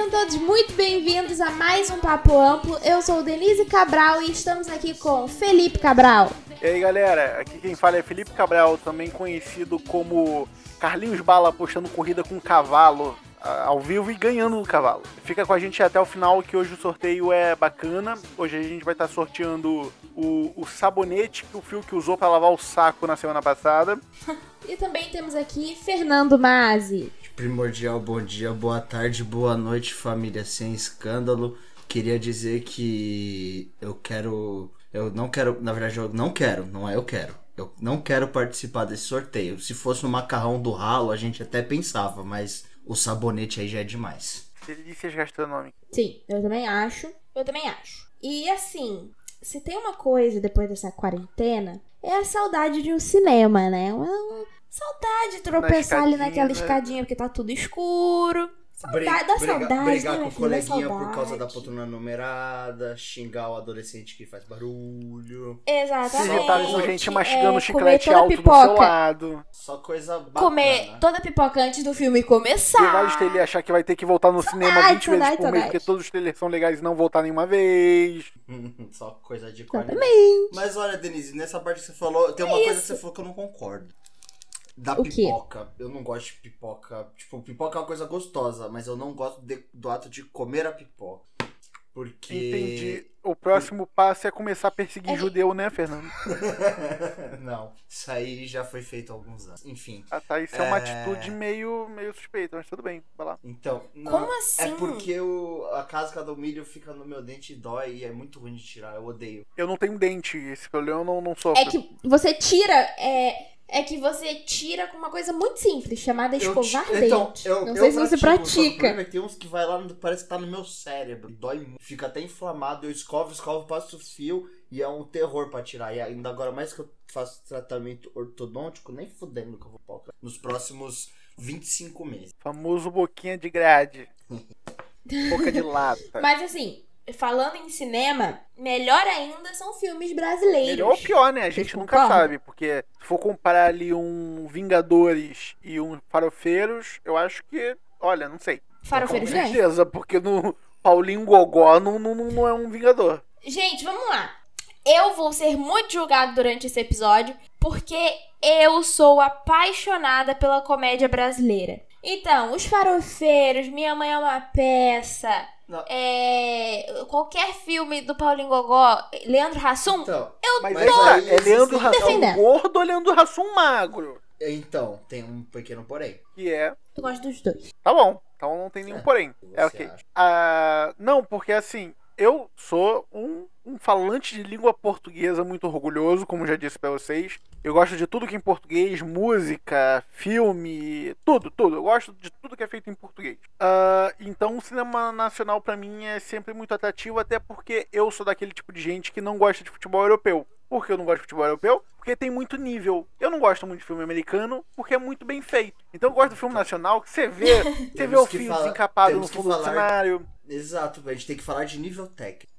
sejam todos muito bem-vindos a mais um Papo Amplo. Eu sou Denise Cabral e estamos aqui com Felipe Cabral. E aí galera, aqui quem fala é Felipe Cabral, também conhecido como Carlinhos Bala apostando corrida com cavalo ao vivo e ganhando no cavalo. Fica com a gente até o final que hoje o sorteio é bacana. Hoje a gente vai estar sorteando o, o sabonete que o Fio que usou para lavar o saco na semana passada. e também temos aqui Fernando Mazzi. Primordial, bom dia, boa tarde, boa noite, família sem escândalo. Queria dizer que eu quero. Eu não quero. Na verdade, eu não quero, não é eu quero. Eu não quero participar desse sorteio. Se fosse no macarrão do ralo, a gente até pensava, mas o sabonete aí já é demais. Delícias gastronômicas. Sim, eu também acho. Eu também acho. E assim, se tem uma coisa depois dessa quarentena, é a saudade de um cinema, né? Uma, Saudade de tropeçar Na ali naquela escadinha, porque tá tudo escuro. Saudade, da saudade, brigar né, com o coleguinha por causa da poltrona numerada, xingar o adolescente que faz barulho. Exatamente. tá com gente mastigando é, chiclete alto pipoca. do seu lado. Só coisa bacana. Comer toda a pipoca antes do filme começar. E vale ele achar que vai ter que voltar no saudade, cinema 20 saudade, vezes por mês, porque todos os trailers são legais e não voltar nenhuma vez. Só coisa de qualidade. Mas olha, Denise, nessa parte que você falou, tem uma é coisa que você falou que eu não concordo. Da o pipoca. Quê? Eu não gosto de pipoca. Tipo, pipoca é uma coisa gostosa, mas eu não gosto de, do ato de comer a pipoca. Porque. Entendi. O próximo passo é começar a perseguir é. judeu, né, Fernando? não. Isso aí já foi feito há alguns anos. Enfim. Ah, tá. Isso é, é uma atitude meio, meio suspeita, mas tudo bem. Vai lá. Então. Não, Como assim? É porque o, a casca do milho fica no meu dente e dói e é muito ruim de tirar. Eu odeio. Eu não tenho dente. Esse problema eu não, não sofro. É que você tira. É é que você tira com uma coisa muito simples, chamada escovar eu, então, dente. Eu, não sei se você pratica. É tem uns que vai lá, parece que tá no meu cérebro. Dói muito. Fica até inflamado. Eu escovo, escovo, passo o fio e é um terror pra tirar. E ainda agora, mais que eu faço tratamento ortodôntico, nem fudendo que eu vou pau. Nos próximos 25 meses. Famoso boquinha de grade. Boca de lata. Mas assim, falando em cinema, melhor ainda são filmes brasileiros. Melhor ou pior, né? A gente nunca concorda? sabe, porque se for comparar ali um Vingadores e um Farofeiros, eu acho que, olha, não sei. Farofeiros Com certeza, porque no Paulinho Gogó não, não, não é um Vingador. Gente, vamos lá. Eu vou ser muito julgado durante esse episódio, porque eu sou apaixonada pela comédia brasileira. Então, Os Farofeiros, Minha Mãe é uma Peça, é, qualquer filme do Paulinho Gogó, Leandro Hassum, então, eu mas tô aí, é Leandro Hassum gordo ou Leandro Hassum magro? Então, tem um pequeno porém. Que é... Eu gosto dos dois. Tá bom, então não tem nenhum é, porém. É ok. Ah, não, porque assim, eu sou um, um, falante de língua portuguesa muito orgulhoso, como já disse para vocês. Eu gosto de tudo que é em português, música, filme, tudo, tudo. Eu gosto de tudo que é feito em português. Uh, então, o cinema nacional para mim é sempre muito atrativo, até porque eu sou daquele tipo de gente que não gosta de futebol europeu. Por que eu não gosto de futebol europeu? Porque tem muito nível. Eu não gosto muito de filme americano, porque é muito bem feito. Então eu gosto do filme nacional, que você vê, você vê o fio desencapado no fundo do cenário Exato, a gente tem que falar de nível técnico.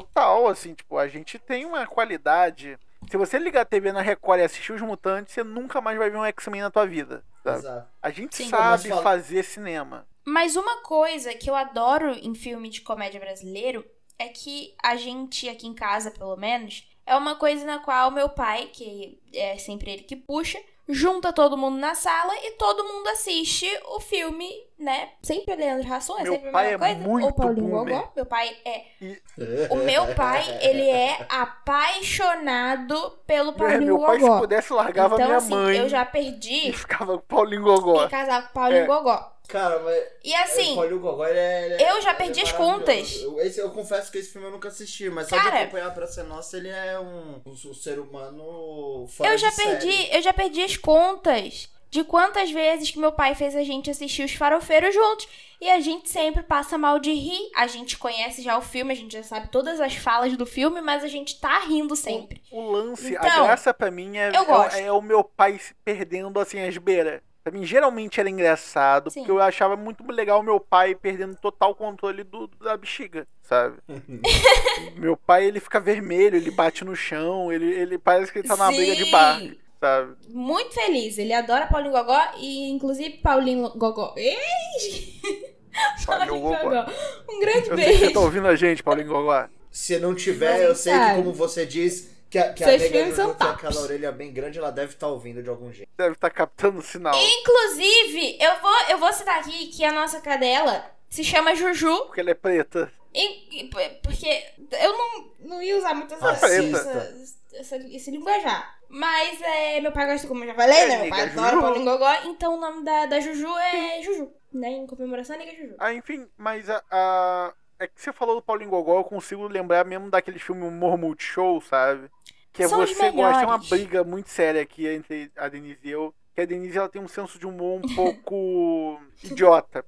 Total, assim, tipo, a gente tem uma qualidade. Se você ligar a TV na Record e assistir os Mutantes, você nunca mais vai ver um X-Men na tua vida. Sabe? Exato. A gente Sim, sabe fazer cinema. Mas uma coisa que eu adoro em filme de comédia brasileiro é que a gente, aqui em casa, pelo menos, é uma coisa na qual meu pai, que é sempre ele que puxa, junta todo mundo na sala e todo mundo assiste o filme, né? Sempre é Leandro Rasson, é meu sempre a mesma é coisa. Muito Ou Paulinho Gogó. Meu pai é. O meu pai, ele é apaixonado pelo Paulinho Gogó. Meu pai, se pudesse, largava então, minha assim, mãe. Eu já perdi. E ficava com Paulinho Gogó. E casava com Paulinho é. Gogó. Cara, mas. E assim. O Gogó, ele é, ele é, eu já perdi as contas. Eu, esse, eu confesso que esse filme eu nunca assisti, mas só Cara, de acompanhar pra ser nossa, ele é um, um, um ser humano fora eu já perdi, série. Eu já perdi as contas de quantas vezes que meu pai fez a gente assistir os farofeiros juntos. E a gente sempre passa mal de rir. A gente conhece já o filme, a gente já sabe todas as falas do filme, mas a gente tá rindo sempre. O, o lance, então, a graça pra mim é, é, é, o meu pai se perdendo assim as beiras. Pra mim, geralmente era engraçado, Sim. porque eu achava muito legal meu pai perdendo total controle do, da bexiga, sabe? meu pai, ele fica vermelho, ele bate no chão, ele, ele parece que ele tá numa Sim. briga de bar, sabe? Muito feliz, ele adora Paulinho Gogó e, inclusive, Paulinho Gogó. Paulinho Gogó. Um grande Eu sei que você beijo. tá ouvindo a gente, Paulinho Gogó. Se não tiver, Mas eu sei que, sabe. como você diz, que a, que a Seus nega filmes são tops. aquela orelha bem grande, ela deve estar ouvindo de algum jeito. Deve estar captando o sinal. Inclusive, eu vou, eu vou citar aqui que a nossa cadela se chama Juju. Porque ela é preta. E- porque eu não, não ia usar essa, Racista. essa- essa- esse linguajar. Mas é, meu pai gosta, como eu já falei, É, né? Meu pai adora. Paulinho Gogó. Então o nome da, da Juju é Juju. Né? Em comemoração a nega Juju. Ah, enfim, mas a, a- É que você falou do Paulinho Gogó, eu consigo lembrar mesmo daquele filme Humor Multishow, sabe? Que é São você gosta. Tem uma briga muito séria aqui entre a Denise e eu. Que a Denise ela tem um senso de humor um pouco idiota.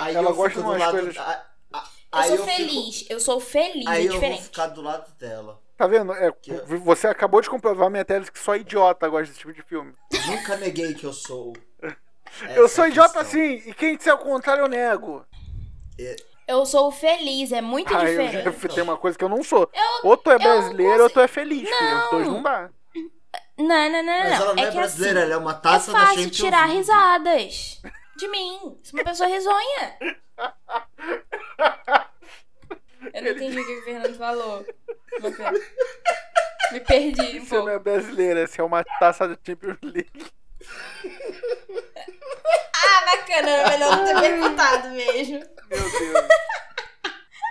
Aí ela eu gosta fico de umas lado. coisas. a- a- Eu aí sou eu fico- feliz. Eu sou feliz. Aí é eu vou diferente. ficar do lado dela. Tá vendo? É, Que- Você acabou de comprovar minha tese que só idiota gosta desse tipo de filme. Nunca neguei que eu sou. eu sou é idiota questão. sim, e quem disser o contrário eu nego. Eu sou feliz. É muito Ah, diferente. tem uma coisa que eu não sou. Eu- ou tu é brasileiro ou tu é feliz, filho. Os Não. dois não dá. Não, não, não, não. Mas ela não é, que brasileira, assim, ela é uma é taça da fácil Champions tirar risadas de mim. Sou uma pessoa risonha. Eu não entendi o que o Fernando falou. Me perdi um Você não pouco. é brasileira, você é uma taça da Champions League. Ah, bacana. Era melhor não ter perguntado mesmo. Meu Deus.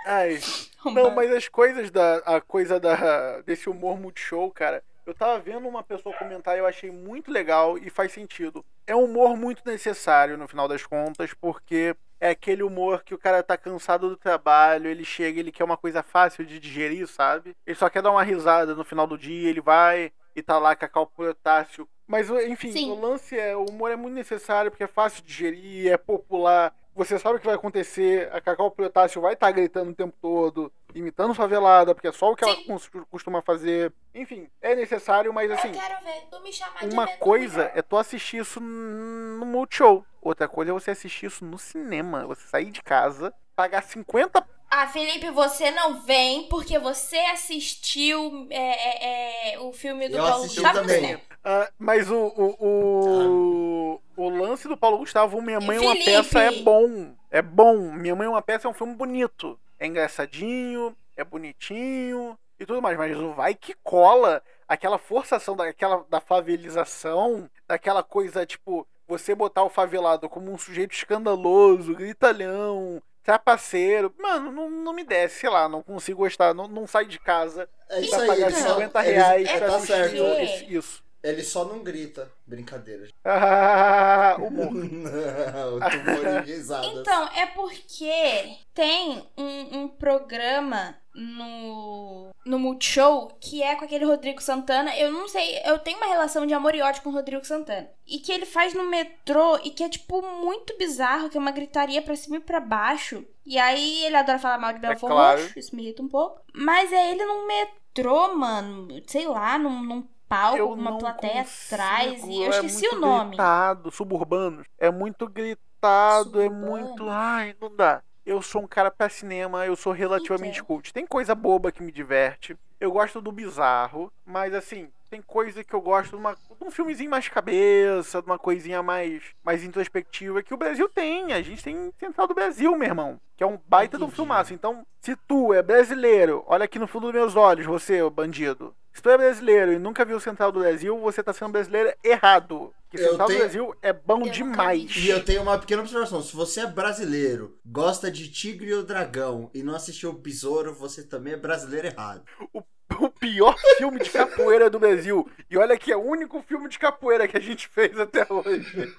Ai. Não, mas as coisas da. A coisa da. desse humor multishow, cara. Eu tava vendo uma pessoa comentar e eu achei muito legal e faz sentido. É um humor muito necessário no final das contas, porque é aquele humor que o cara tá cansado do trabalho, ele chega, ele quer uma coisa fácil de digerir, sabe? Ele só quer dar uma risada no final do dia, ele vai e tá lá cacau potássio. Mas, enfim, Sim. o lance é, o humor é muito necessário porque é fácil de digerir, é popular. Você sabe o que vai acontecer, a Cacau Potássio vai estar gritando o tempo todo, imitando favelada, porque é só o que ela Sim. cons- costuma fazer. Enfim, é necessário, mas assim, Eu quero ver. Tu me chamar de uma coisa é tu assistir isso no Multishow. Outra coisa é você assistir isso no cinema. Você sair de casa, pagar 50 Ah, Felipe, você não vem porque você assistiu é, é, é, o filme do Eu Paulo Gustavo também. Ah, mas o, o, o, o lance do Paulo Gustavo, Minha Mãe é uma peça, é bom. É bom. Minha Mãe é uma peça é um filme bonito. É engraçadinho, é bonitinho e tudo mais. Mas o vai que cola aquela forçação daquela, da favelização, daquela coisa tipo, você botar o favelado como um sujeito escandaloso, gritalhão, trapaceiro. Mano, não, não me desce, sei lá, não consigo gostar, não, não sai de casa É pra aí, pagar só, 50 ele- reais é, pra tá assistir certo. isso. Ele só não grita. Brincadeira. Ah, humor. Não, tumor risadas. Então, é porque tem um, um programa no, no Multishow que é com aquele Rodrigo Santana. Eu não sei, eu tenho uma relação de amor e ódio com o Rodrigo Santana. E que ele faz no metrô e que é, tipo, muito bizarro, que é uma gritaria pra cima e pra baixo. E aí ele adora falar mal de Belfort claro. Roxo, isso me irrita um pouco. Mas é ele num metrô, mano, sei lá, num, num palco, Eu uma plateia consigo, atrás. E eu é esqueci muito o nome. Gritado, suburbanos. É muito gritado, é Suburbanos. muito. Ai, não dá. Eu sou um cara pra cinema, eu sou relativamente Entendo. cult. Tem coisa boba que me diverte. Eu gosto do bizarro, mas assim, tem coisa que eu gosto de, uma, de um filmezinho mais cabeça, de uma coisinha mais, mais introspectiva que o Brasil tem. A gente tem Central do Brasil, meu irmão. Que é um baita de um filmaço. Então, se tu é brasileiro, olha aqui no fundo dos meus olhos, você, bandido. Se tu é brasileiro e nunca viu Central do Brasil, você tá sendo brasileiro errado. Porque Eu Central tenho- do Brasil é bom nunca demais. E eu tenho uma pequena observação. Se você é brasileiro, gosta de Tigre e o Dragão e não assistiu o Besouro, você também é brasileiro errado. O pior filme de capoeira do Brasil. E olha que é o único filme de capoeira que a gente fez até hoje.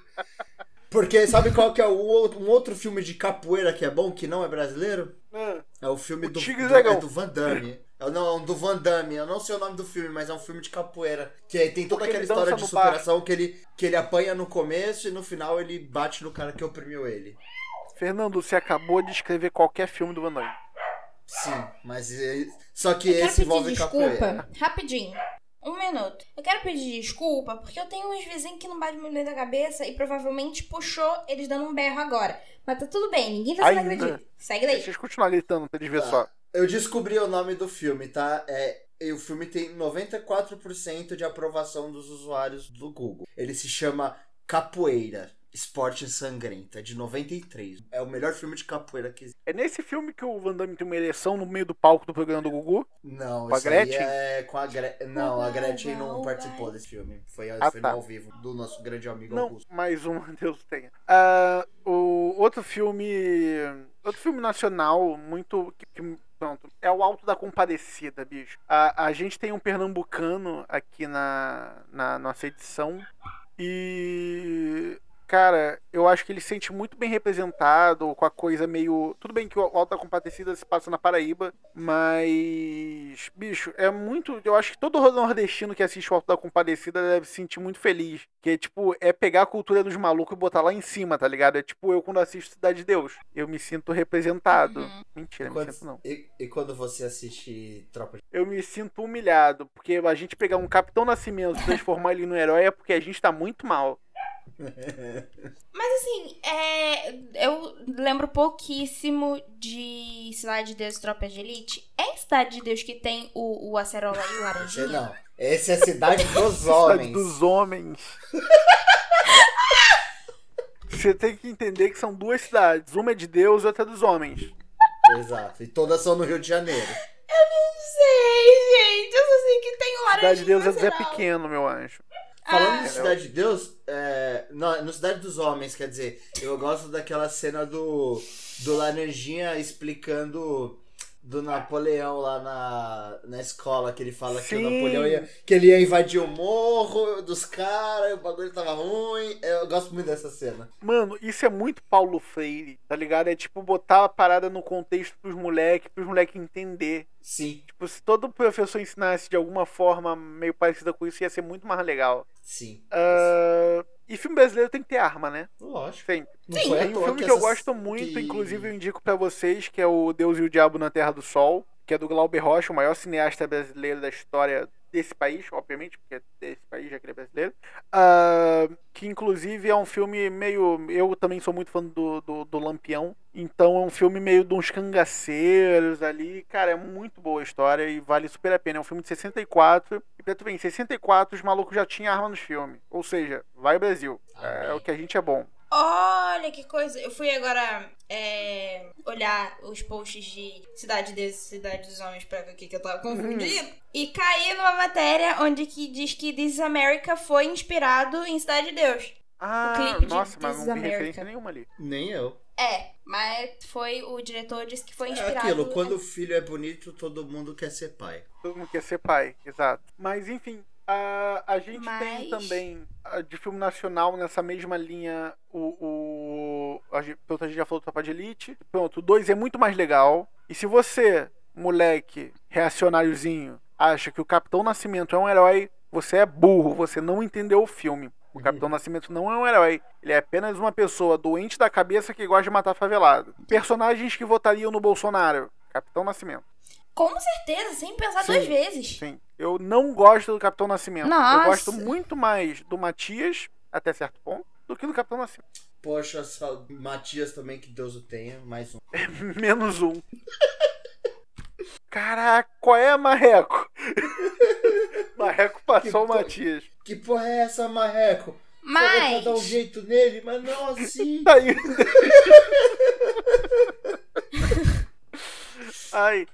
Porque sabe qual que é o um outro filme de capoeira que é bom, que não é brasileiro? Ah, É o filme O do, do, é do Van Damme. É, não, é um do Van Damme. Eu não sei o nome do filme, mas é um filme de capoeira. Que aí tem toda Porque aquela história de bar. superação que ele, que ele apanha no começo e no final ele bate no cara que oprimiu ele. Fernando, você acabou de escrever qualquer filme do Van Damme. Sim, mas é- só que Eu esse envolve desculpa, capoeira. rapidinho. Um minuto. Eu quero pedir desculpa porque eu tenho uns vizinhos que não batem muito bem da cabeça e provavelmente puxou eles dando um berro agora. Mas tá tudo bem, ninguém tá sendo Ainda. agredido. Segue daí. Deixa eles continuar gritando pra eles ver Tá. só. Eu descobri o nome do filme, tá? É, e o filme tem 94% de aprovação dos usuários do Google. Ele se chama Capoeira. Esporte Sangrento. É de 93. É o melhor filme de capoeira que existe. É nesse filme que o Van Damme tem uma ereção no meio do palco do programa do Gugu? Não, Com a Gretchen? é com a Gretchen. Não, a Gretchen não participou desse filme. Foi, Ah, foi tá. ao vivo do nosso grande amigo Não, Augusto. mais um, Deus tenha. Ah, o outro filme. Outro filme nacional muito. Que, que- pronto. É o Alto da Compadecida, bicho. A, a gente tem um pernambucano aqui na, na nossa edição. E. Cara, eu acho que ele se sente muito bem representado com a coisa meio. Tudo bem que o Alto da Compadecida se passa na Paraíba, mas. Bicho, é muito. Eu acho que todo nordestino que assiste o Alto da Compadecida deve se sentir muito feliz. Que, tipo, é pegar a cultura dos malucos e botar lá em cima, tá ligado? É tipo eu quando assisto Cidade de Deus. Eu me sinto representado. Uhum. Mentira, me Quando- sinto não. e, e quando você assiste Tropa de... Eu me sinto humilhado. Porque a gente pegar um Capitão Nascimento e transformar ele no herói é porque a gente tá muito mal. Mas assim, é, eu lembro pouquíssimo de Cidade de Deus e Tropa de Elite. É Cidade de Deus que tem o, o Acerola e o Laranjinha? não. Essa é a cidade dos Cidade homens. dos homens. Você tem que entender que são duas cidades. Uma é de Deus e outra é dos homens. Exato. E todas são no Rio de Janeiro. Eu não sei, gente. Eu só sei que tem o Laranjinha Cidade de Deus é. Pequeno, meu anjo. Falando Ah. de Cidade de Deus, é, no, no Cidade dos Homens, quer dizer, eu gosto daquela cena do, do Laranjinha explicando do Napoleão lá na, na escola, que ele fala que o Sim. Napoleão ia, que ele ia invadir o morro dos caras, o bagulho tava ruim. Eu gosto muito dessa cena. Mano, isso é muito Paulo Freire, tá ligado? É tipo botar a parada no contexto pros moleques, pros moleques entender. Sim, Tipo, se todo professor ensinasse de alguma forma meio parecida com isso, ia ser muito mais legal. sim. Ah, e filme brasileiro tem que ter arma, né? Lógico. Sempre. Não à Tem um filme que, que eu gosto muito, que- inclusive eu indico pra vocês, que é o Deus e o Diabo na Terra do Sol, que é do Glauber Rocha, o maior cineasta brasileiro da história desse país, obviamente, porque é desse país, já que ele é brasileiro. Ah, que inclusive é um filme meio. Eu também sou muito fã do, do, do Lampião. Então é um filme meio de uns cangaceiros ali. Cara, é muito boa a história e vale super a pena. É um filme de 64. E pra tu ver, em 64 os malucos já tinham arma nos filmes. Ou seja, vai Brasil. É, Amém. o que a gente é bom. Olha que coisa. Eu fui agora é, olhar os posts de Cidade de Deus e Cidade dos Homens pra ver o que, que eu tava confundindo. E caí numa matéria onde que diz que This is America foi inspirado em Cidade de Deus. Ah, clipe de nossa, mas não vi America. referência nenhuma ali. Nem eu. É, mas foi o diretor disse que foi É inspirado. aquilo, quando o filho é bonito, todo mundo quer ser pai. Todo mundo quer ser pai, exato. Mas enfim, a, a gente Mas- tem também de filme nacional nessa mesma linha o. o a gente, pronto, a gente já falou do Tropa de Elite. Pronto, o 2 é muito mais legal. E se você, moleque reacionáriozinho, acha que o Capitão Nascimento é um herói, você é burro, você não entendeu o filme. O Capitão Nascimento não é um herói. Ele é apenas uma pessoa doente da cabeça que gosta de matar favelado. Personagens que votariam no Bolsonaro. Capitão Nascimento. Com certeza, sem pensar Sim. duas vezes. Sim. Eu não gosto do Capitão Nascimento. Nossa. Eu gosto muito mais do Matias, até certo ponto, do que do Capitão Nascimento. Poxa, só- Matias também, que Deus o tenha, mais um. Menos um. Caraca, qual é, Marreco? Marreco passou o Que- Matias. Que porra é essa, Marreco? Falou pra dar um Mas. jeito nele, mas não assim. Tá Aí. Ai,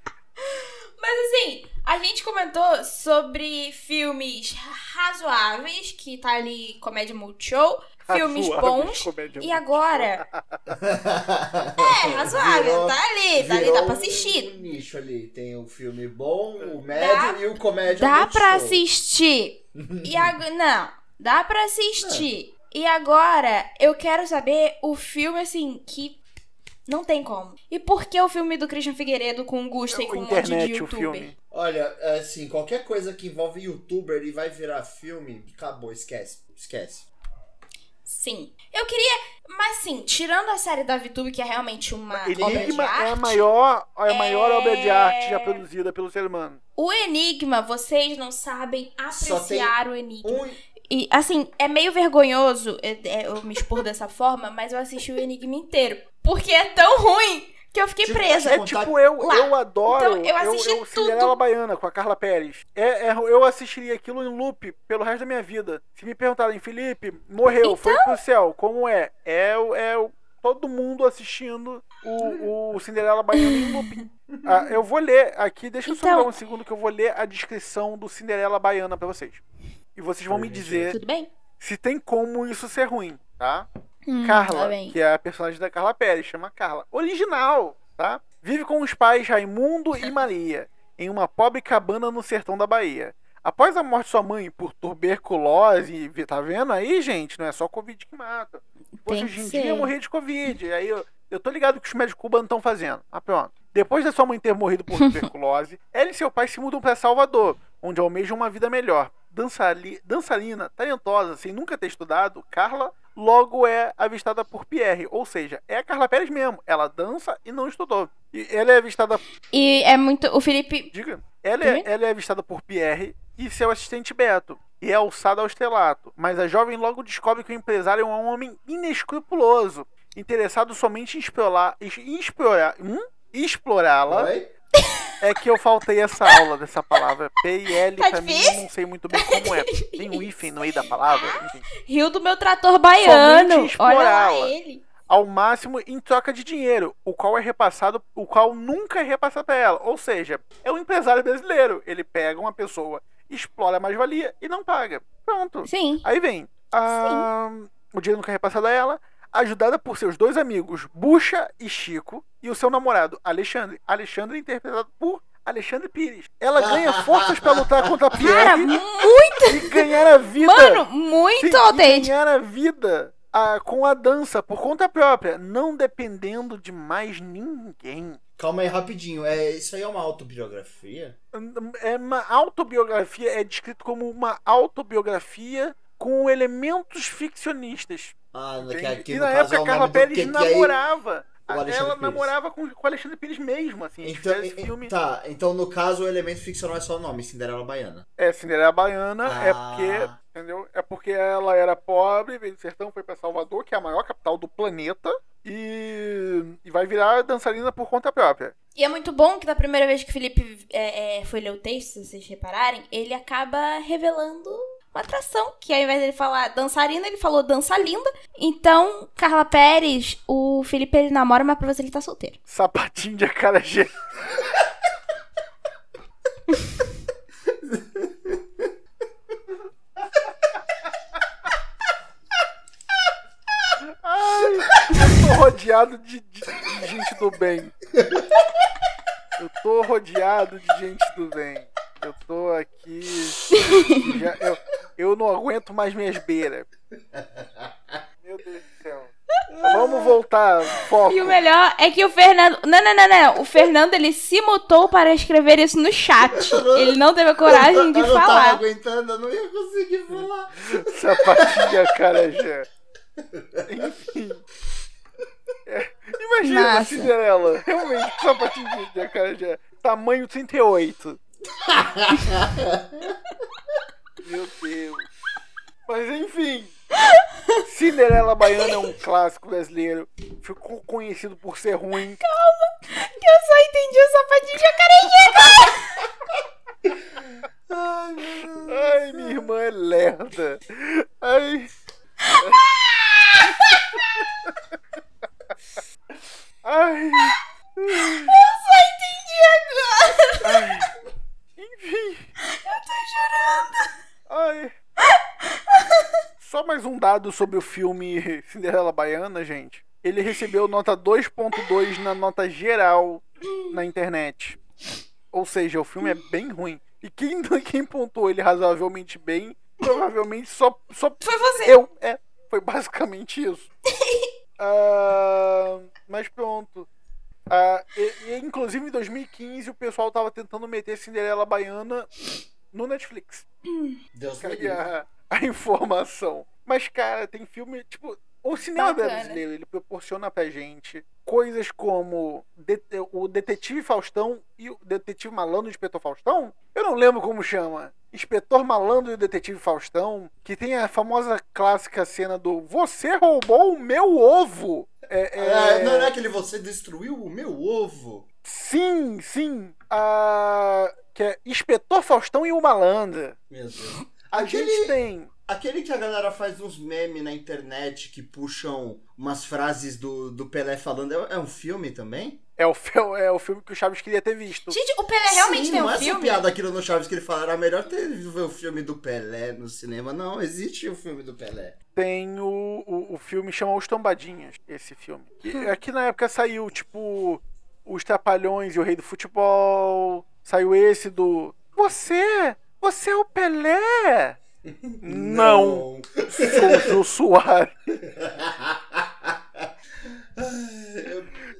Mas assim, a gente comentou sobre filmes razoáveis, que tá ali comédia multishow, filmes razoáveis, bons. E agora. É, razoável, Virou- tá ali, tá ali, dá pra assistir. Um nicho ali. Tem o filme bom, o médio e o comédia Dá muito pra assistir. E agora. Não, dá pra assistir. E agora, eu quero saber o filme, assim, que. Não tem como. E por que o filme do Christian Figueiredo com o Gusta e com um monte de internet, o youtuber? filme. Olha, assim, qualquer coisa que envolve youtuber e vai virar filme, acabou, esquece. Esquece. Sim. Eu queria. Mas sim, tirando a série da VTube, que é realmente uma obra de Enigma arte. é a maior, é a maior É- obra de arte já produzida pelo ser humano. O Enigma, vocês não sabem Só apreciar o Enigma. Um, E, assim, é meio vergonhoso é, é, eu me expor dessa forma, mas eu assisti o Enigma inteiro. Porque é tão ruim que eu fiquei Tipo, presa. É tipo, eu, Lá. eu adoro Então, eu assisti eu, tudo. Cinderela Baiana com a Carla Pérez. É, é- eu assistiria aquilo em loop pelo resto da minha vida. Se me perguntarem, Felipe, morreu, foi Então? pro céu, como é? É, o- é o- todo mundo assistindo o, o Cinderela Baiana em looping. Ah, eu vou ler aqui, deixa eu só Então- dar um segundo que eu vou ler a descrição do Cinderela Baiana pra vocês. E vocês vão me dizer Tudo bem? se tem como isso ser ruim, tá? Hum, Carla, tá bem. que é a personagem da Carla Pérez, chama Carla. Original, tá? Vive com os pais Raimundo e Maria, em uma pobre cabana no sertão da Bahia. Após a morte de sua mãe por tuberculose, tá vendo aí, gente? Não é só Covid que mata. Hoje em ser. dia, ia morrer de Covid. Aí eu, eu tô ligado que os médicos cubanos estão fazendo. Ah, pronto. Depois da sua mãe ter morrido por tuberculose, ela e seu pai se mudam para Salvador, onde almejam uma vida melhor. Dançali- dançarina, talentosa, sem nunca ter estudado, Carla logo é avistada por Pierre. Ou seja, é a Carla Pérez mesmo. Ela dança e não estudou. E ela é avistada. E é muito. O Felipe. Diga. Ela é, ela é avistada por Pierre e seu assistente Beto. E é alçada ao estrelato. Mas a jovem logo descobre que o empresário é um homem inescrupuloso, interessado somente em explorar. em explorar hum? Explorá-la. Oi? É que eu faltei essa aula dessa palavra. P e L, Tá pra mim, difícil? eu não sei muito bem como é. Tem um hífen no meio da palavra. Enfim. Rio do meu trator baiano. Olha ele. Ao máximo em troca de dinheiro, o qual é repassado, o qual nunca é repassado pra ela. Ou seja, é um empresário brasileiro. Ele pega uma pessoa, explora a mais-valia e não paga. Pronto. Sim. Aí vem. ah, o dinheiro nunca é repassado a ela. Ajudada por seus dois amigos, Bucha e Chico, e o seu namorado, Alexandre. Alexandre interpretado por Alexandre Pires. Ela ganha forças pra lutar contra Cara, Pierre muito. e ganhar a vida. Mano, muito Sim, e ganhar a vida ah, com a dança por conta própria, não dependendo de mais ninguém. Calma aí, rapidinho. É, isso aí é uma autobiografia? É uma autobiografia, é descrito como uma autobiografia com elementos ficcionistas. Ah, que, que e na época é o a Carla Pérez que- aí- namorava. Alexandre ela Pires. namorava com, com o Alexandre Pires mesmo, assim. Então, e- filme. Tá, então no caso o elemento ficcional é só o nome, Cinderela Baiana. É, Cinderela Baiana é Ah. porque. Entendeu? É porque ela era pobre, veio do sertão, foi pra Salvador, que é a maior capital do planeta. E, e vai virar dançarina por conta própria. E é muito bom que da primeira vez que o Felipe é, é, foi ler o texto, se vocês repararem, ele acaba revelando uma atração. Que ao invés dele falar dançarina, ele falou dança linda. Então, Carla Pérez, o Felipe ele namora, mas pra você ele tá solteiro. Sapatinho de acarajé. Ai, eu tô rodeado de, de- de gente do bem. Eu tô rodeado de gente do bem. Eu tô aqui. já- eu, eu não aguento mais minhas beiras. Meu Deus do céu. Vamos voltar. Foco. E o melhor é que o Fernando. Não, não, não, não. O Fernando ele se mutou para escrever isso no chat. Ele não teve a coragem de eu não tava falar. aguentando, eu não ia conseguir falar. Sapatinha carajé. Enfim. É, imagina a Massa. Cinderela. Realmente, sapatinho de acarajé. Tamanho 38. Meu Deus. Mas enfim. Cinderela Baiana é um clássico brasileiro. Ficou conhecido por ser ruim. Que eu só entendi o sapatinho de jacarezinho. Ai, meu Deus. Ai, minha irmã é lerda. Ai. Ai. Eu só entendi agora. Ai. Enfim. Eu tô chorando. Ai. Só sobre o filme Cinderela Baiana, gente. Ele recebeu nota 2.2 na nota geral na internet. Ou seja, o filme é bem ruim. E quem, quem pontuou ele razoavelmente bem, provavelmente só, só Foi você. eu. É, foi basicamente isso. Ah, mas pronto. Ah, e, e, inclusive em 2015 o pessoal tava tentando meter Cinderela Baiana no Netflix. Deus me livre. a, a informação? Mas, cara, tem filme. Tipo, o cinema Bacana. brasileiro ele proporciona pra gente coisas como Det- o Detetive Faustão e o Detetive Malandro de Petor Faustão. Eu não lembro como chama. Inspetor Malandro e o Detetive Faustão, que tem a famosa clássica cena do Você roubou o meu ovo. É, é... não, não é aquele você destruiu o meu ovo. Sim, sim. Ah, que é Inspetor Faustão e o Malandro. Meu Deus. A Aquele- gente tem. Aquele que a galera faz uns memes na internet que puxam umas frases do, do Pelé falando, é, é um filme também? É o, é o filme que o Chaves queria ter visto. Gente, o Pelé realmente Sim, tem não um é essa filme? piada aquilo no Chaves que ele falaram, era melhor ter ver o filme do Pelé no cinema. Não, existe o filme do Pelé. Tem o, o, o filme chama Os Tombadinhas, esse filme. Aqui na época saiu, tipo, Os Trapalhões e o Rei do Futebol. Saiu esse do. Você! Você é o Pelé! Não! Sou o Jô Soares.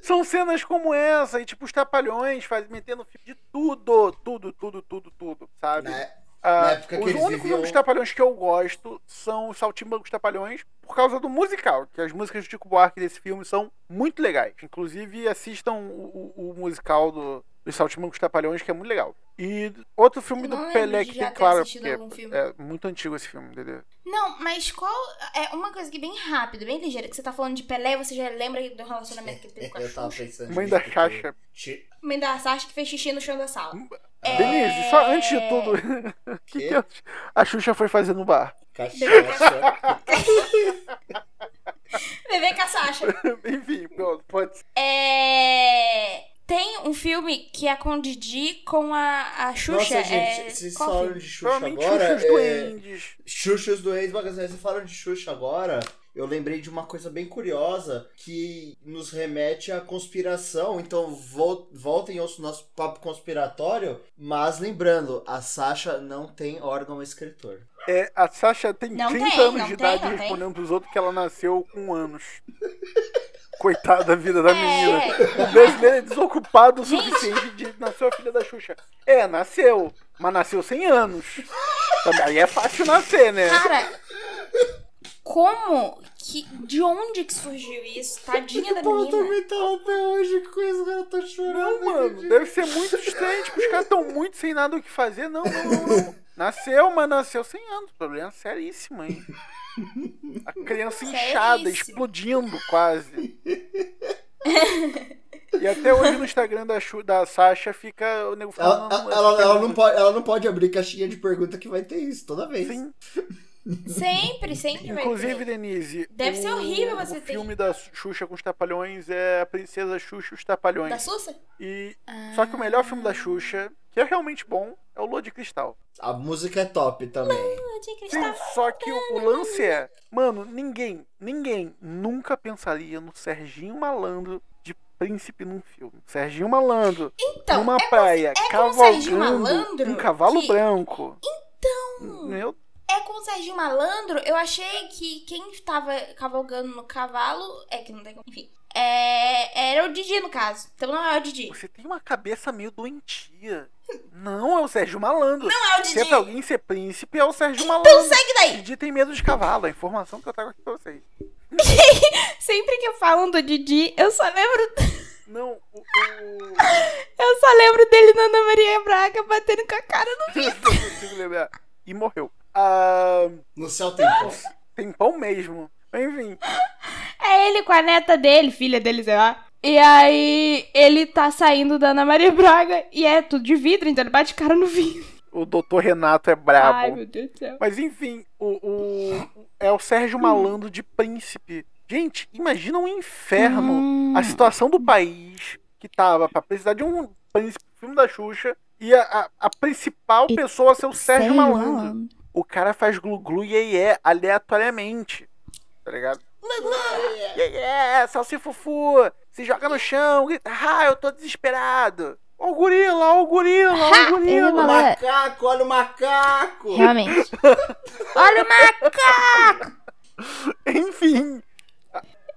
São cenas como essa, e tipo, os Trapalhões faz, metendo filme de tudo, tudo, tudo, tudo, tudo, sabe? Na, Ah, na época que os eles únicos viviam- filmes Trapalhões que eu gosto são os Saltimbancos Trapalhões por causa do musical, que as músicas do Chico Buarque desse filme são muito legais. Inclusive, assistam o, o- o musical do, dos Saltimbancos Trapalhões, que é muito legal. E outro filme do não lembro Pelé que tem, claro, assistido porque algum filme. é muito antigo esse filme, entendeu? Não, mas qual. É uma coisa que bem rápida, bem ligeira, que você tá falando de Pelé, você já lembra do relacionamento que ele teve com a Eu tava pensando Mãe da Xaxa. Ti- Mãe da Sasha que fez xixi no chão da sala. É. Denise, só antes de tudo, o que, que a- a Xuxa foi fazer no bar? Cachaça. Bebê com a Sasha. Enfim, pronto, pode ser. É. Tem um filme que é com o Didi com a, a Xuxa. Nossa, gente, é... vocês qual falaram filme? de Xuxa Provavelmente agora. Xuxa os é... Duendes. Xuxa os Duendes, mas vocês falaram de Xuxa agora. Eu lembrei de uma coisa bem curiosa que nos remete à conspiração. Então vol- voltem ao nosso papo conspiratório. Mas lembrando, a Sasha não tem órgão escritor. É, a Sasha tem Não 30 tem, anos de tem, idade não tem. respondendo pros outros que ela nasceu com anos. Coitada da vida da É. menina. O brasileiro é desocupado o suficiente de nasceu a filha da Xuxa. É, nasceu. Mas nasceu 100 anos. Também Aí é fácil nascer, né? Cara, como que. De onde que surgiu isso? Tadinha da menina. mental até hoje, que coisa, eu tô chorando. Não, mano, deve ser muito estranho. Tipo, os caras estão muito sem nada o que fazer. Não, não, não, não. Nasceu, mas nasceu 100 anos. Problema seríssimo, hein? A criança inchada, Seríssimo. explodindo quase. E até hoje no Instagram da, Xu, da Sasha fica o nego Ela, falando. ela, ela não pode, ela não pode abrir caixinha de pergunta que vai ter isso toda vez. Sim. Sempre, sempre vai Inclusive, ter. Denise. Deve o, ser horrível você o ter- filme da Xuxa com os Trapalhões é a Princesa Xuxa e os Trapalhões. Da Sussa? E só que o melhor filme da Xuxa, que é realmente bom, é o Lua de Cristal. A música é top também. De Sim, cristal. só que o, o lance é, mano, ninguém, ninguém nunca pensaria no Serginho Malandro de príncipe num filme. Serginho Malandro Então, numa é, praia é com o Serginho cavalgando Malandro um cavalo que- branco. Então, Meu, é com o Serginho Malandro, eu achei que quem tava cavalgando no cavalo. É que não tem como. Enfim. É, era o Didi, no caso. Então não é o Didi. você tem uma cabeça meio doentia. Não é o Sérgio Malandro. Não é o Se é Didi. pra alguém ser príncipe, é o Sérgio Então Malandro. segue daí. Didi tem medo de cavalo, a informação que eu trago aqui pra vocês. Sempre que falam do Didi, eu só lembro. Não, o. o... Eu só lembro dele na Ana Maria Braga batendo com a cara no. eu não consigo lembrar. E morreu. Ah, No céu tem pão. tem pão mesmo. Enfim. É ele com a neta dele, filha dele, sei lá. E aí ele tá saindo da Ana Maria Braga e é tudo de vidro, então ele bate cara no vidro. O doutor Renato é brabo. Ai, meu Deus do céu. Mas enfim, o, o- é o Sérgio Malandro de príncipe. Gente, imagina um inferno. Hum. A situação do país que tava pra precisar de um príncipe filme da Xuxa e a, a, a principal E pessoa ser o Sérgio Malandro. O cara faz glu-glu e iê aleatoriamente. Tá ligado? Iê, iê, salsifufu, se joga no chão, grita, ah, eu tô desesperado. Ó o gorila, ó o gorila, ó o gorila. O Malandro. macaco, olha o macaco! Realmente. Olha o macaco! Enfim,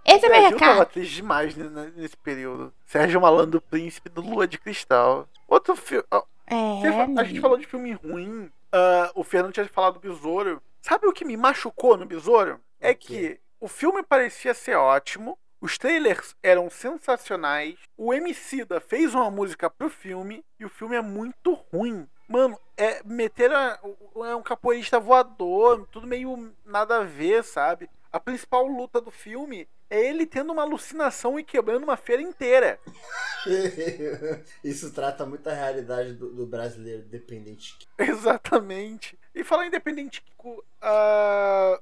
Esse é o meu Brasil tava recado. triste demais nesse período. Sérgio Malandro, príncipe do Lua de Cristal. Outro filme. É, a gente falou de filme ruim. Ah, o Fernando tinha falado do Besouro. Sabe o que me machucou no Besouro? É que o filme parecia ser ótimo. Os trailers eram sensacionais. O Emicida fez uma música pro filme e o filme é muito ruim. Mano, é meter a, é um capoeirista voador, tudo meio nada a ver, sabe? A principal luta do filme é ele tendo uma alucinação e quebrando uma feira inteira. Isso trata muito a realidade do, do brasileiro dependente. Exatamente. E falar independente, uh,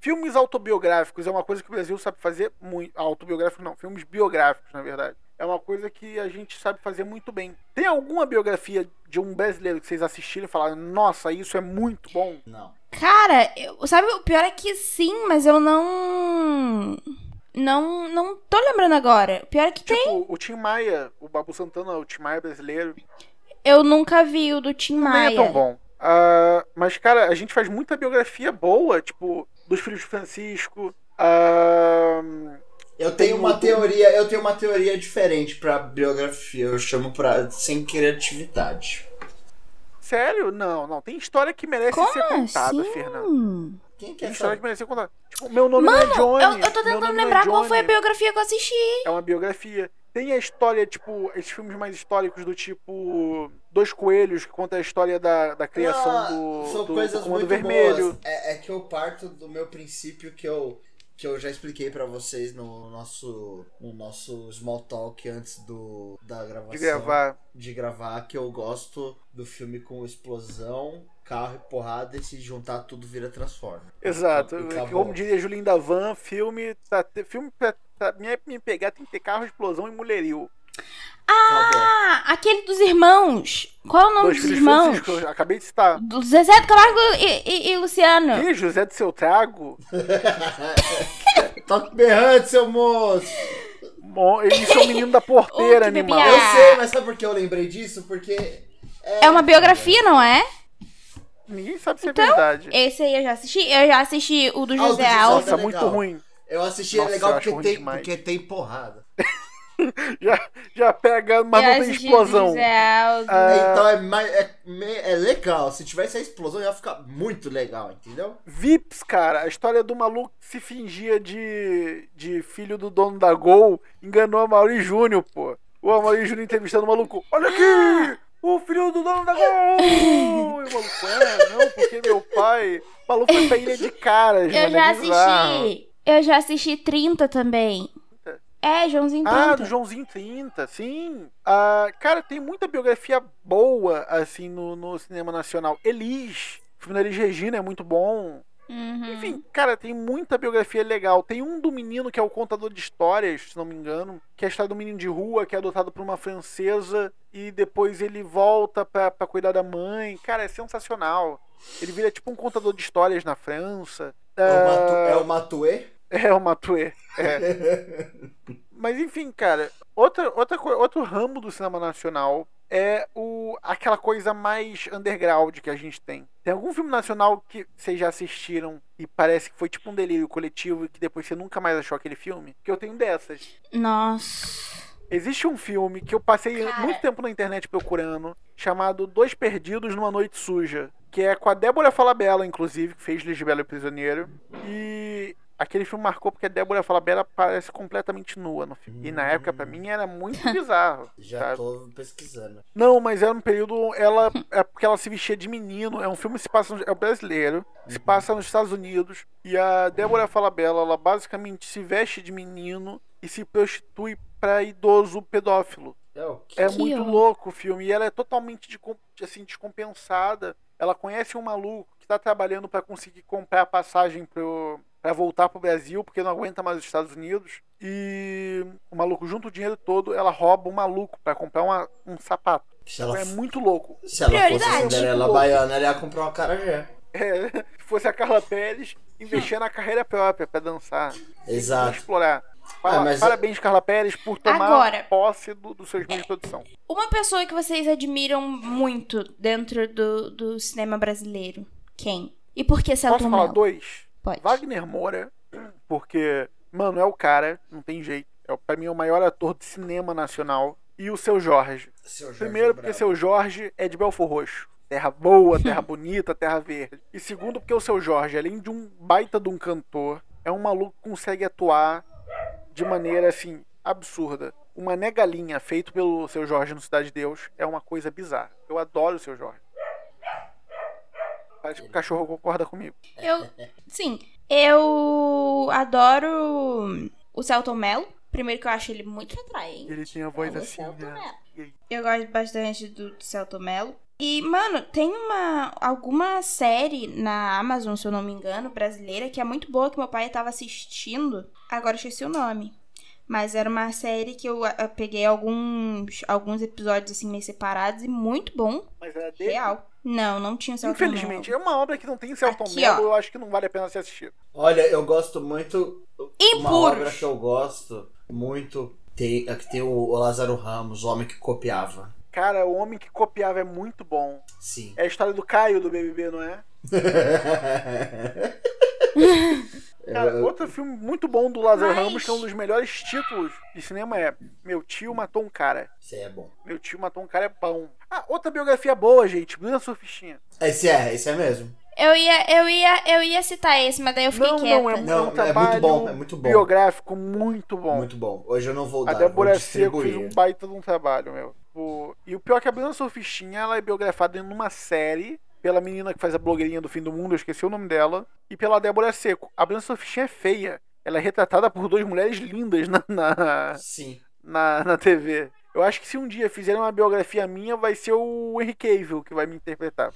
filmes autobiográficos é uma coisa que o Brasil sabe fazer muito. Autobiográficos não, filmes biográficos, na verdade. É uma coisa que a gente sabe fazer muito bem. Tem alguma biografia de um brasileiro que vocês assistiram e falaram, nossa, isso é muito bom? Não. Cara, eu, sabe, o pior é que sim, mas eu não. Não, não tô lembrando agora. Pior é que tipo, tem. o Tim Maia, o Babu Santana, o Tim Maia brasileiro. Eu nunca vi o do Tim Maia. Não é tão bom. Uh, mas, cara, a gente faz muita biografia boa, tipo, dos filhos de Francisco. Uh, eu tenho uma teoria, eu tenho uma teoria diferente pra biografia. Eu chamo pra sem criatividade. Sério? Não, não. Tem história que merece Como ser contada, assim? Fernando. Quem Tem quer história que merece ser contada. Tipo, meu nome Mano, não é Johnny. eu, eu tô tentando é lembrar qual foi a biografia que eu assisti. É uma biografia. Tem a história, tipo, esses filmes mais históricos do tipo Dois Coelhos, que conta a história da, da criação Ah, do, são do, coisas do Comando muito Vermelho. boas. É, é que eu parto do meu princípio que eu que eu já expliquei pra vocês no nosso no nosso small talk antes do da gravação De gravar. de gravar que eu gosto do filme com explosão, carro e porrada e se juntar tudo vira Transformer. Exato. E. Como diria Julinho da Van, filme. Tá, filme pra, pra me, me pegar tem que ter carro, explosão e mulherio. Ah, aquele dos irmãos. Qual é o nome Dois dos irmãos? Francisco, acabei de citar. Do Zezé do Camargo e, e- e Luciano. Ih, José do seu trago. Toque berrante, seu moço! Mo- Isso é o menino da porteira, animal. Eu sei, mas sabe por que eu lembrei disso? Porque É uma biografia, não é? Ninguém sabe se é Então, verdade. Esse aí eu já assisti. Eu já assisti o do Ah, José José Alves. Nossa, é muito ruim. eu assisti Nossa, é legal porque tem, demais. porque tem porrada. Já, já pega, mas não tem explosão. Ah, Então é, mais, é, é legal. Se tivesse a explosão, ia ficar muito legal, entendeu? Vips, cara, a história do maluco que se fingia de, de filho do dono da Gol enganou a Mauri Júnior, pô. O Mauri Júnior entrevistando o maluco. Olha aqui! O filho do dono da Gol! E o maluco, é, não, porque meu pai. O maluco foi pra ilha de caras, Eu mano. já é assisti. Eu já assisti 30 também. É, Joãozinho 30. Ah, do Joãozinho 30, sim. Ah, cara, tem muita biografia boa, assim, no, no cinema nacional. Elis, o filme da Elis Regina é muito bom. Uhum. Enfim, cara, tem muita biografia legal. Tem um do menino que é o contador de histórias, se não me engano, que é a história do menino de rua, que é adotado por uma francesa e depois ele volta pra, pra cuidar da mãe. Cara, é sensacional. Ele vira tipo um contador de histórias na França. É o, Matu, Ah, é o Matuê? é o Matue. É. Mas enfim, cara, outra, outra, outro ramo do cinema nacional é o, aquela coisa mais underground que a gente tem. Tem algum filme nacional que vocês já assistiram e parece que foi tipo um delírio coletivo e que depois você nunca mais achou aquele filme? Que eu tenho dessas. Nossa. Existe um filme que eu passei Cara. muito tempo na internet procurando, chamado Dois Perdidos numa Noite Suja, que é com a Débora Falabella, inclusive, que fez Lisbela e o Prisioneiro. E aquele filme marcou porque a Débora Falabella parece completamente nua no filme. E na época, pra mim, era muito bizarro. Já sabe? tô pesquisando. Não, mas era um período. Ela. É porque ela se vestia de menino. É um filme que se passa. no- É brasileiro. Se passa nos Estados Unidos. E a Débora Falabella, ela basicamente se veste de menino e se prostitui pra idoso pedófilo. É o quê? É Que muito louco o filme. E ela é totalmente descom- assim, descompensada. Ela conhece um maluco que tá trabalhando pra conseguir comprar a passagem pro, pra voltar pro Brasil, porque não aguenta mais os Estados Unidos. E o maluco junta o dinheiro todo, ela rouba o maluco pra comprar uma- um sapato. Se ela, É muito louco. se ela fosse Prioridade. Cinderela Tipo- baiana, ela ia comprar uma carajé. É, se fosse a Carla Pérez, investir na carreira própria pra dançar. Pra Exato. explorar. Para- Ah, mas- Parabéns, Carla Pérez, por tomar Agora- posse do- dos seus meios de produção. Uma pessoa que vocês admiram muito dentro do, do cinema brasileiro. Quem? E por que Celton Posso falar Mello? dois? Pode. Wagner Moura, porque, mano, é o cara, não tem jeito. É, o- pra mim é o maior ator de cinema nacional. E o seu Jorge. Seu Jorge Primeiro, porque Bravo. seu Jorge é de Belfor Roxo. Terra boa, terra bonita, terra verde. E segundo, porque o seu Jorge, além de um baita de um cantor, é um maluco que consegue atuar de maneira assim absurda. O Mané Galinha, feito pelo seu Jorge no Cidade de Deus, é uma coisa bizarra. Eu adoro o seu Jorge. Parece que o cachorro concorda comigo. Eu. Sim. Eu adoro o Celton Mello. Primeiro que eu acho ele muito atraente. Ele tem a voz assim, Celton né? Mello. Eu gosto bastante do Celton Mello. E, mano, tem uma alguma série na Amazon, se eu não me engano, brasileira, que é muito boa, que meu pai tava assistindo. Agora eu esqueci o nome. Mas era uma série que eu, eu peguei alguns, alguns episódios, assim, meio separados e muito bom. Mas era dele. Real. Não, não tinha o Celton Infelizmente, Mello. é uma obra que não tem Celton Aqui, Mello, ó. eu acho que não vale a pena ser assistido. Olha, eu gosto muito. Uma Impuros. obra que eu gosto muito tem, é que tem o, o Lázaro Ramos, o homem que copiava. Cara, o homem que copiava é muito bom. Sim. É a história do Caio do BBB, não é? Cara, Eu- outro filme muito bom do Lázaro Mas- Ramos, que é um dos melhores títulos de cinema, é Meu Tio Matou um Cara. Esse aí é bom. Meu Tio Matou um Cara é bom. Ah, outra biografia boa, gente. Bruna Surfistinha. Esse é, esse é mesmo. Eu ia, eu ia, eu ia citar esse, mas daí eu fiquei Não, quieta. não, é, Não, é é um muito trabalho bom, é muito bom. biográfico muito bom. Muito bom. Hoje eu não vou A dar, vou Débora Seco fez um baita de um trabalho, meu. O- E o pior é que a Bruna Surfistinha, ela é biografada em uma série pela menina que faz a blogueirinha do fim do mundo, eu esqueci o nome dela, e pela Débora Seco. A Bruna Surfistinha é feia. Ela é retratada por duas mulheres lindas na, na, Sim. na, na TV. Eu acho que se um dia fizerem uma biografia minha, vai ser o Henry Cavill que vai me interpretar.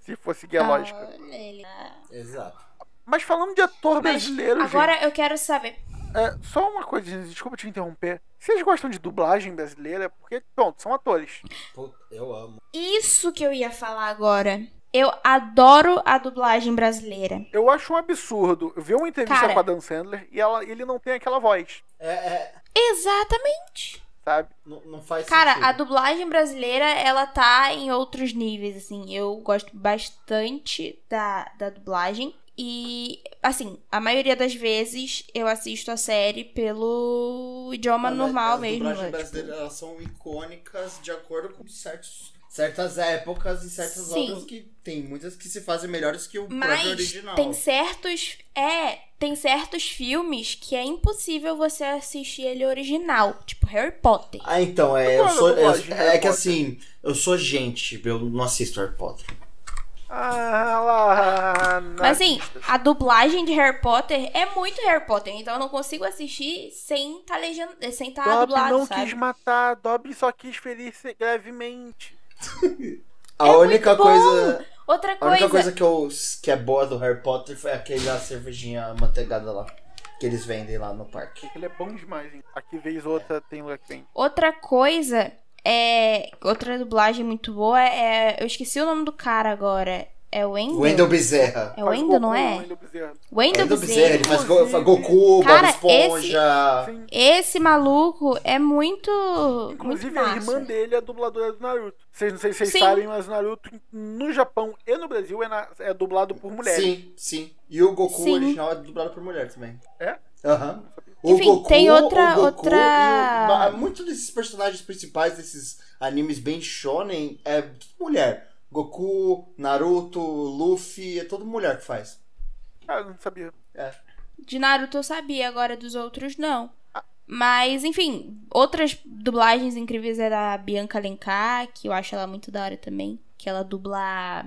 Se for seguir a lógica. Olha ele. Exato. Mas falando de ator Mas brasileiro, agora eu quero saber. É, só uma coisa, gente, desculpa te interromper. Vocês gostam de dublagem brasileira? Porque, pronto, são atores. Puta, eu amo. Isso que eu ia falar agora. Eu adoro a dublagem brasileira. Eu acho um absurdo ver uma entrevista Cara. com a Dan Sandler e ela, ele não tem aquela voz, É, é, Exatamente. sabe? não, não faz Cara, sentido. a dublagem brasileira, ela tá em outros níveis, assim. Eu gosto bastante da, da dublagem. E, assim, a maioria das vezes eu assisto a série pelo idioma mas normal as mesmo. dublagens né? brasileiras elas são icônicas de acordo com certos, certas épocas e certas Sim. obras que tem muitas que se fazem melhores que o próprio Mas original. tem certos. É, tem certos filmes que é impossível você assistir ele original. Tipo Harry Potter. Ah, então, é, eu é a sou, eu- Harry é que assim, eu sou gente, eu não assisto Harry Potter. Ah lá. Mas assim, a dublagem de Harry Potter é muito Harry Potter, então eu não consigo assistir sem tá legend... sem tá Dobby dublado, não sabe? quis matar, Dobby só quis ferir se- gravemente. A É única coisa, Outra a coisa, única coisa que, eu, que é boa do Harry Potter foi aquela cervejinha manteigada lá, que eles vendem lá no parque. Ele é bom demais, hein? Aqui vez outra tem lugar que vem. outra coisa é outra dublagem muito boa é eu esqueci o nome do cara agora. É o Wendell? Wendell Bezerra. É o Goku, não é? Wendell Bezerra. Wendell Wendell Bezerra. Ele faz, go, faz Goku, Cara, Bob Esponja. Sim. Esse maluco é muito. Inclusive, muito a massa. irmã dele é a dubladora do Naruto. Vocês não sei se vocês Sim. sabem, mas o Naruto no Japão e no Brasil é, na- é dublado por mulheres. Sim, sim. E o Goku Sim. original é dublado por mulher também. É? Aham. Enfim, tem outra- o Goku outra- E o, muitos desses personagens principais desses animes bem shonen é tudo mulher. Goku, Naruto, Luffy, é todo mulher que faz. Ah, eu não sabia. De Naruto eu sabia, agora dos outros não. Mas, enfim, outras dublagens incríveis é da Bianca Alencar, que eu acho ela muito da hora também. Que ela dubla.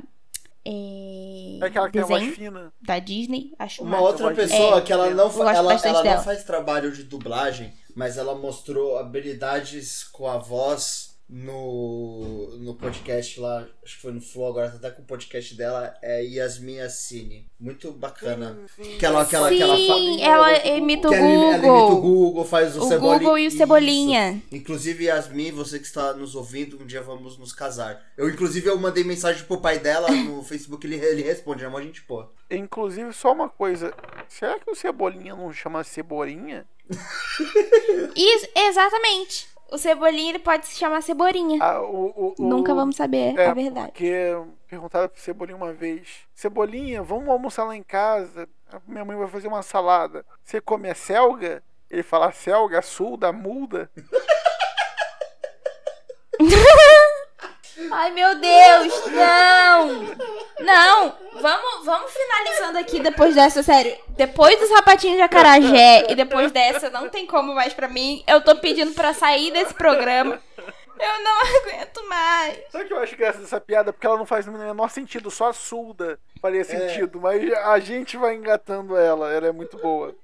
É, É aquela que tem a voz desenho fina. da Disney. Acho Uma massa. outra pessoa é, que ela não, fa ela, ela não faz trabalho de dublagem, mas ela mostrou habilidades com a voz no, no podcast lá, acho que foi no Flow agora, tá até com o podcast dela, é Yasmin Assini. Muito bacana. Sim, sim. Que ela, que ela, que ela Sim, fala. ela imita o Que ela, ela imita o Google. Google, faz o, O Cebolinha. Google e o Isso. Cebolinha. Inclusive, Yasmin, você que está nos ouvindo, um dia vamos nos casar. Eu, inclusive, eu mandei mensagem pro pai dela no Facebook, ele, ele responde, é uma gente boa. Inclusive, só uma coisa. Será que o Cebolinha não chama Cebolinha? Isso, exatamente. O Cebolinha ele pode se chamar Cebolinha. Ah, o, o- o- Nunca vamos saber É, a verdade. porque perguntaram pro Cebolinha uma vez: Cebolinha, vamos almoçar lá em casa? Minha mãe vai fazer uma salada. Você come a selga? Ele fala selga, sul da muda. Ai, meu Deus, não! Não, vamos, vamos finalizando aqui depois dessa, sério. Depois dos sapatinhos de acarajé e depois dessa, não tem como mais pra mim. Eu tô pedindo pra sair desse programa. Eu não aguento mais. Sabe o que eu acho graça dessa piada? Porque ela não faz o menor sentido, só a Sulda faria sentido. Mas a gente vai engatando ela, ela é muito boa.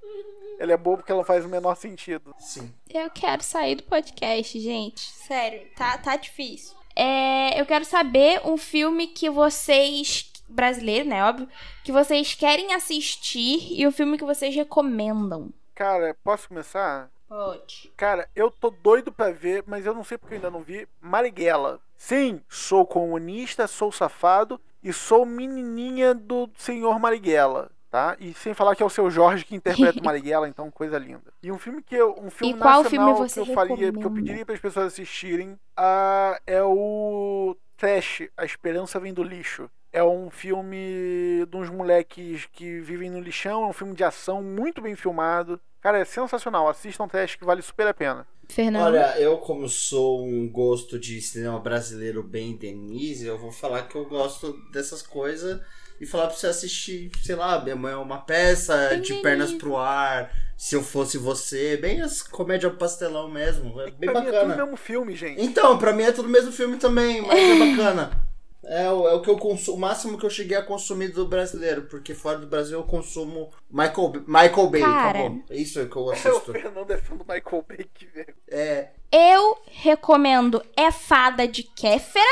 Ela é boa porque ela faz o menor sentido. Sim. Eu quero sair do podcast, gente. Sério, tá, tá difícil. É, eu quero saber um filme que vocês. Brasileiro, né? Óbvio. Que vocês querem assistir e o filme que vocês recomendam. Cara, posso começar? Pode. Cara, eu tô doido pra ver, mas eu não sei porque eu ainda não vi. Marighella. Sim, sou comunista, sou safado e sou menininha do senhor Marighella. Tá? E sem falar que é o seu Jorge que interpreta o Marighella, então coisa linda. E um filme que eu, um filme E qual nacional filme você que eu faria, que eu pediria para as pessoas assistirem, ah, é o Trash, A Esperança Vem do Lixo. É um filme de uns moleques que vivem no lixão, é um filme de ação muito bem filmado. Cara, é sensacional. Assistam Trash que vale super a pena. Fernando. Olha, eu como sou um gosto de cinema brasileiro bem Denise, eu vou falar que eu gosto dessas coisas e falar pra você assistir, sei lá, Minha Mãe é uma peça, Bem De Pernas pro Ar, Se Eu Fosse Você, bem as comédia pastelão mesmo, é bem pra mim é tudo o bacana. mesmo filme, gente. Então, pra mim é tudo o mesmo filme também, mas é bacana. É, o- é o que eu consumo, o máximo que eu cheguei a consumir do brasileiro, porque fora do Brasil eu consumo Michael, Michael Bay, Cara. acabou. É isso que eu o assisto. Fernando é fã do Michael Bay, que velho. É, Eu recomendo É Fada de Kéfera.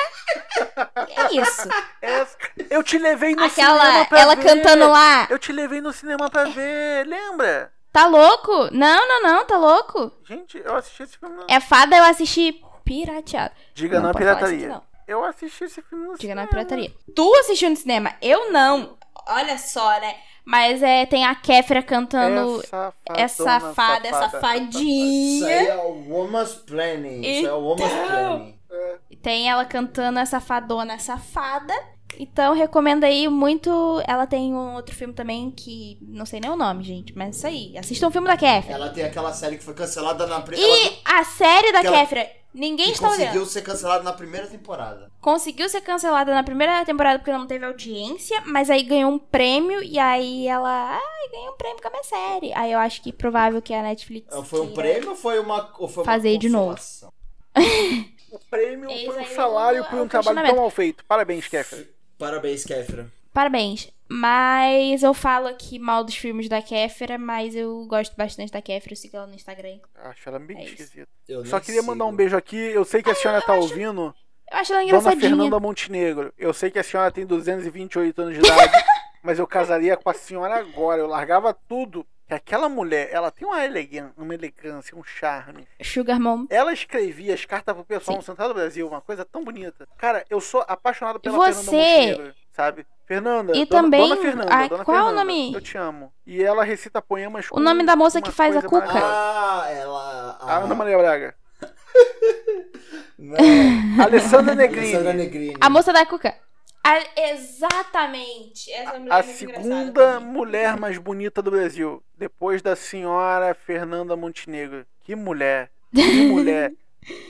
É isso. Essa- Eu te levei no cinema Aquela, pra ela ver. cantando lá. Eu te levei no cinema pra ver, lembra? Tá louco? Não, não, não, tá louco. Gente, eu assisti esse filme. É Fada eu assisti pirateado. Diga não, não pirataria. aqui, Eu assisti esse filme no Diga cinema. na pirataria. Tu assistiu no cinema? Eu não. Olha só, né? Mas é, tem a Kéfera cantando Essa é safada, é isso aí é o Woman's Planning. Isso é o Woman's Então. Planning. Tem ela cantando essa fadona safada. Então, recomendo aí muito. Ela tem um outro filme também que. Não sei nem o nome, gente. Mas isso aí. Assistam o filme da Kéfera. Ela tem aquela série que foi cancelada na primeira. E a série da ela- Kéfera. Ninguém que está conseguiu olhando. ser cancelada na primeira temporada. Conseguiu ser cancelada na primeira temporada porque não teve audiência. Mas aí ganhou um prêmio. E aí ela. Ai, ganhei um prêmio com a minha série. Aí eu acho que provável que a Netflix. Foi um prêmio ou foi uma. Ou foi uma Fazer de novo. O prêmio Eis foi um salário por um trabalho tão mal feito. Parabéns, Kéfera. Parabéns, Kéfera. Parabéns. Mas eu falo aqui mal dos filmes da Kéfera, mas eu gosto bastante da Kéfera, eu sigo ela no Instagram. Acho ela bem É esquisita. Só queria mandar um sigo. beijo aqui. Eu sei que a senhora tá ouvindo. Eu acho ela Dona engraçadinha. Fernanda Montenegro. Eu sei que a senhora tem 228 anos de idade. mas eu casaria com a senhora agora. Eu largava tudo. Que aquela mulher, ela tem uma, elegan uma elegância, um charme. Sugar Mom. Ela escrevia as cartas pro pessoal Sim. no Central do Brasil, uma coisa tão bonita. Cara, eu sou apaixonado pela Você- Fernanda Montenegro, sabe? Fernanda, E dona, também- dona Fernanda, ah, dona qual é o Fernanda, nome? Eu te amo. E ela recita poemas com O nome da moça que faz a Cuca. Ah, ela. A Ana Maria Braga. Não, Alessandra Negrini. Alessandra Negrini. A moça da Cuca. A- exatamente. Essa mulher A é segunda mulher mais bonita do Brasil. Depois da senhora Fernanda Montenegro. Que mulher. Que mulher.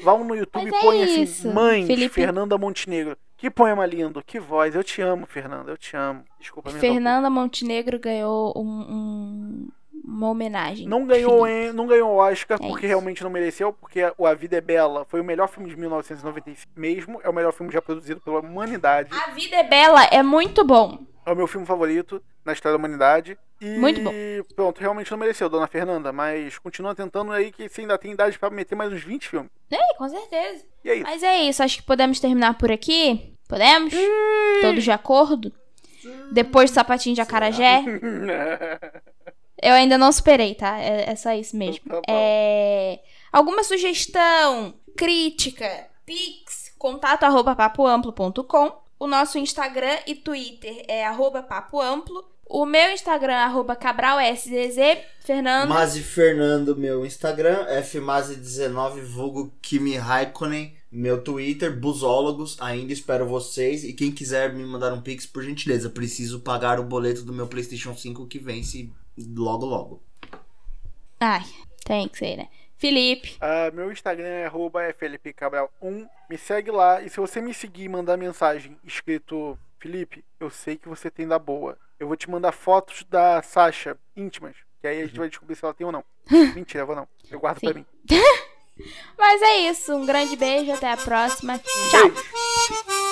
Vão no YouTube Mas e é põe assim, isso, mãe de Felipe. Fernanda Montenegro. Que poema lindo, que voz. Eu te amo, Fernanda, eu te amo. Desculpa, me. Fernanda Montenegro ganhou um- um- uma homenagem. Não ganhou, hein? Não ganhou o Oscar É porque isso. realmente não mereceu, porque o A Vida é Bela foi o melhor filme de 1995 mesmo, é o melhor filme já produzido pela humanidade. A Vida é Bela é muito bom. É o meu filme favorito na história da humanidade. E Muito bom. pronto, realmente não mereceu, Dona Fernanda, mas continua tentando aí que você ainda tem idade pra meter mais uns 20 filmes. É, com certeza. E é isso. Mas é isso, acho que podemos terminar por aqui. Podemos? Todos de acordo? Depois do sapatinho de acarajé. Eu ainda não superei, tá? É, é só isso mesmo. Tá. É... Alguma sugestão, crítica, pix, contato arroba papoamplo.com. O nosso Instagram e Twitter é arroba papoamplo. O meu Instagram, arroba cabralszz. Fernando. Mazi Fernando, meu Instagram, fmazi19, vulgo Kimi Raikkonen, meu Twitter, Busólogos, ainda espero vocês. E quem quiser me mandar um pix, por gentileza, preciso pagar o boleto do meu Playstation 5 que vence logo logo. Ai, tem que ser, né? Felipe. Ah, meu Instagram é arroba flpcabral1. Me segue lá e se você me seguir e mandar mensagem escrito Felipe, eu sei que você tem da boa. Eu vou te mandar fotos da Sasha íntimas. Que aí a gente vai descobrir se ela tem ou não. Mentira, eu vou não. Eu guardo Sim. pra mim. Mas é isso. Um grande beijo. Até a próxima. Tchau. Beijo.